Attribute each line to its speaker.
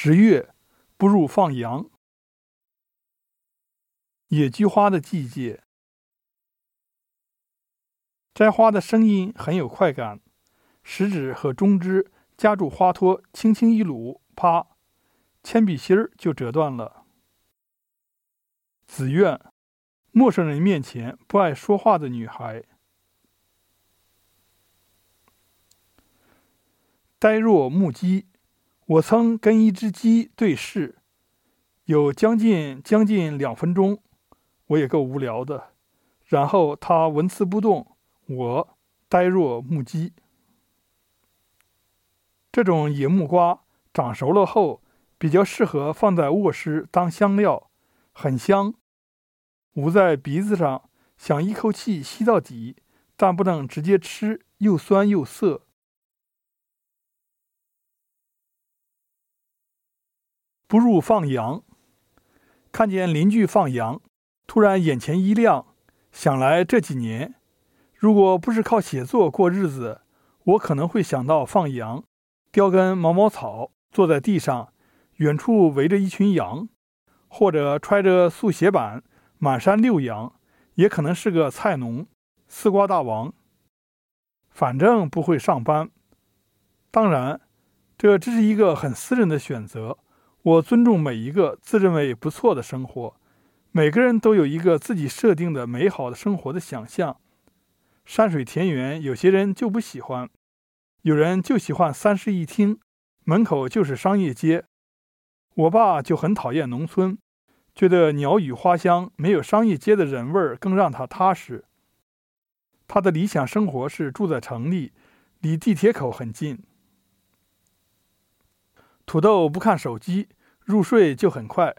Speaker 1: 十月，不入放羊。野菊花的季节，摘花的声音很有快感，食指和中指夹住花托，轻轻一撸，啪，铅笔芯儿就折断了。子苑，陌生人面前不爱说话的女孩。呆若木鸡，我曾跟一只鸡对视，有将近将近两分钟，我也够无聊的。然后它纹丝不动，我呆若木鸡。这种野木瓜长熟了后，比较适合放在卧室当香料，很香。捂在鼻子上，想一口气吸到底，但不能直接吃，又酸又涩。不入放羊，看见邻居放羊，突然眼前一亮，想来这几年，如果不是靠写作过日子，我可能会想到放羊，叼根毛毛草，坐在地上，远处围着一群羊，或者揣着速写板满山溜羊，也可能是个菜农，丝瓜大王。反正不会上班。当然，这只是一个很私人的选择。我尊重每一个自认为不错的生活，每个人都有一个自己设定的美好的生活的想象。山水田园，有些人就不喜欢，有人就喜欢三室一厅，门口就是商业街。我爸就很讨厌农村，觉得鸟语花香没有商业街的人味儿更让他踏实。他的理想生活是住在城里，离地铁口很近。土豆不看手机。入睡就很快。